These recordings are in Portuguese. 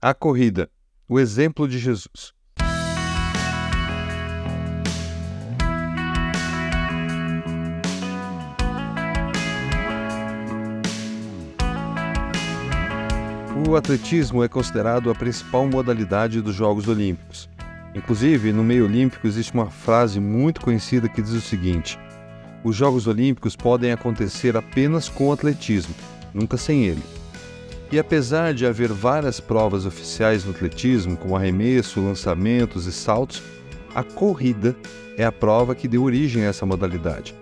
A corrida, o exemplo de Jesus. O atletismo é considerado a principal modalidade dos Jogos Olímpicos. Inclusive, no meio olímpico existe uma frase muito conhecida que diz o seguinte: Os Jogos Olímpicos podem acontecer apenas com o atletismo, nunca sem ele. E apesar de haver várias provas oficiais no atletismo, como arremesso, lançamentos e saltos, a corrida é a prova que deu origem a essa modalidade.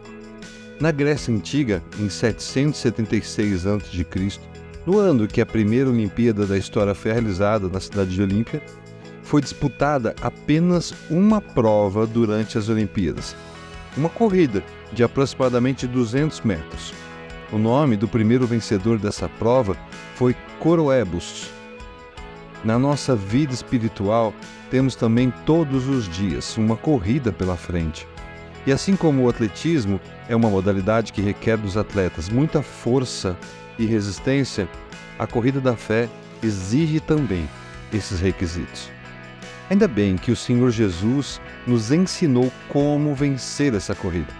Na Grécia Antiga, em 776 a.C., no ano que a primeira Olimpíada da história foi realizada na cidade de Olímpia, foi disputada apenas uma prova durante as Olimpíadas, uma corrida de aproximadamente 200 metros. O nome do primeiro vencedor dessa prova foi Coroebus. Na nossa vida espiritual, temos também todos os dias uma corrida pela frente. E assim como o atletismo é uma modalidade que requer dos atletas muita força e resistência, a corrida da fé exige também esses requisitos. Ainda bem que o Senhor Jesus nos ensinou como vencer essa corrida.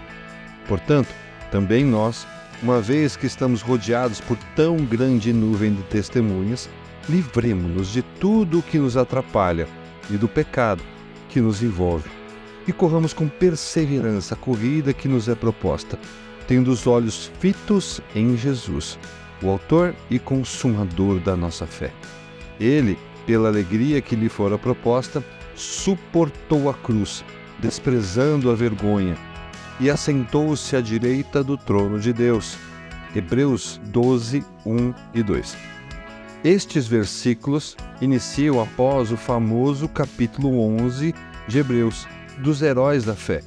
Portanto, também nós uma vez que estamos rodeados por tão grande nuvem de testemunhas, livremos-nos de tudo o que nos atrapalha e do pecado que nos envolve. E corramos com perseverança a corrida que nos é proposta, tendo os olhos fitos em Jesus, o Autor e Consumador da nossa fé. Ele, pela alegria que lhe fora proposta, suportou a cruz, desprezando a vergonha e assentou-se à direita do trono de Deus. Hebreus 12, 1 e 2. Estes versículos iniciam após o famoso capítulo 11 de Hebreus, dos heróis da fé,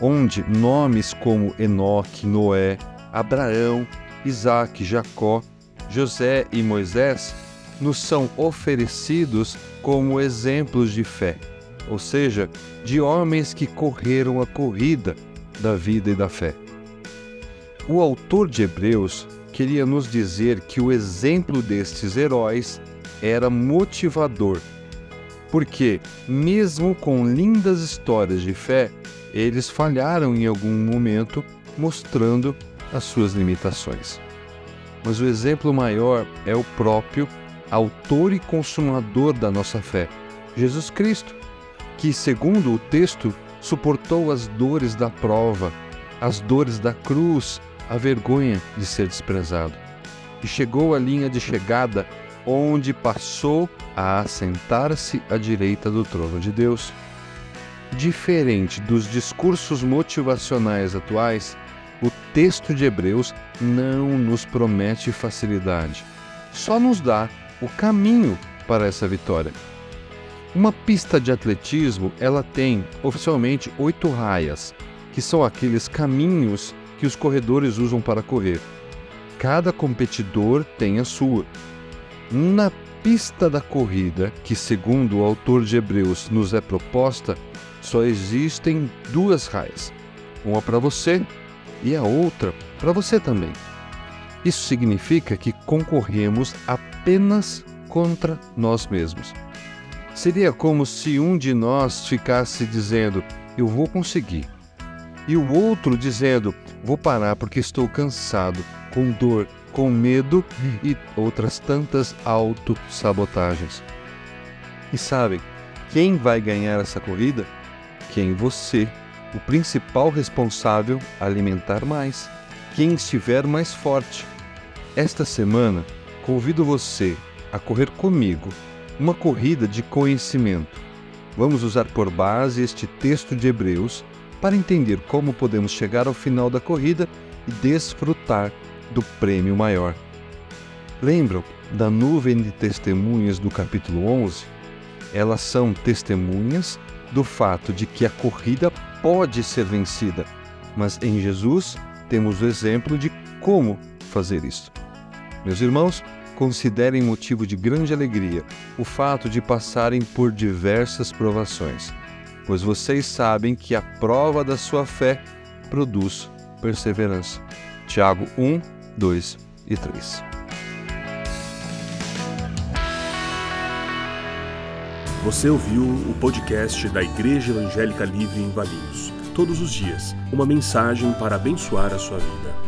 onde nomes como Enoque, Noé, Abraão, Isaac, Jacó, José e Moisés nos são oferecidos como exemplos de fé, ou seja, de homens que correram a corrida da vida e da fé. O autor de Hebreus queria nos dizer que o exemplo destes heróis era motivador, porque, mesmo com lindas histórias de fé, eles falharam em algum momento, mostrando as suas limitações. Mas o exemplo maior é o próprio autor e consumador da nossa fé, Jesus Cristo, que, segundo o texto, suportou as dores da prova, as dores da cruz, a vergonha de ser desprezado. E chegou à linha de chegada, onde passou a assentar-se à direita do trono de Deus. Diferente dos discursos motivacionais atuais, o texto de Hebreus não nos promete facilidade, só nos dá o caminho para essa vitória. Uma pista de atletismo, ela tem oficialmente oito raias, que são aqueles caminhos que os corredores usam para correr. Cada competidor tem a sua. Na pista da corrida, que segundo o autor de Hebreus nos é proposta, só existem duas raias. Uma para você e a outra para você também. Isso significa que concorremos apenas contra nós mesmos. Seria como se um de nós ficasse dizendo: Eu vou conseguir, e o outro dizendo: Vou parar porque estou cansado, com dor, com medo e outras tantas autossabotagens. E sabem, quem vai ganhar essa corrida? Quem você, o principal responsável, alimentar mais, quem estiver mais forte. Esta semana, convido você a correr comigo uma corrida de conhecimento. Vamos usar por base este texto de Hebreus para entender como podemos chegar ao final da corrida e desfrutar do prêmio maior. Lembram da nuvem de testemunhas do capítulo 11? Elas são testemunhas do fato de que a corrida pode ser vencida, mas em Jesus temos o exemplo de como fazer isso. Meus irmãos, considerem motivo de grande alegria o fato de passarem por diversas provações, pois vocês sabem que a prova da sua fé produz perseverança. Tiago 1, 2 e 3. Você ouviu o podcast da Igreja Evangélica Livre em Valinhos. Todos os dias, uma mensagem para abençoar a sua vida.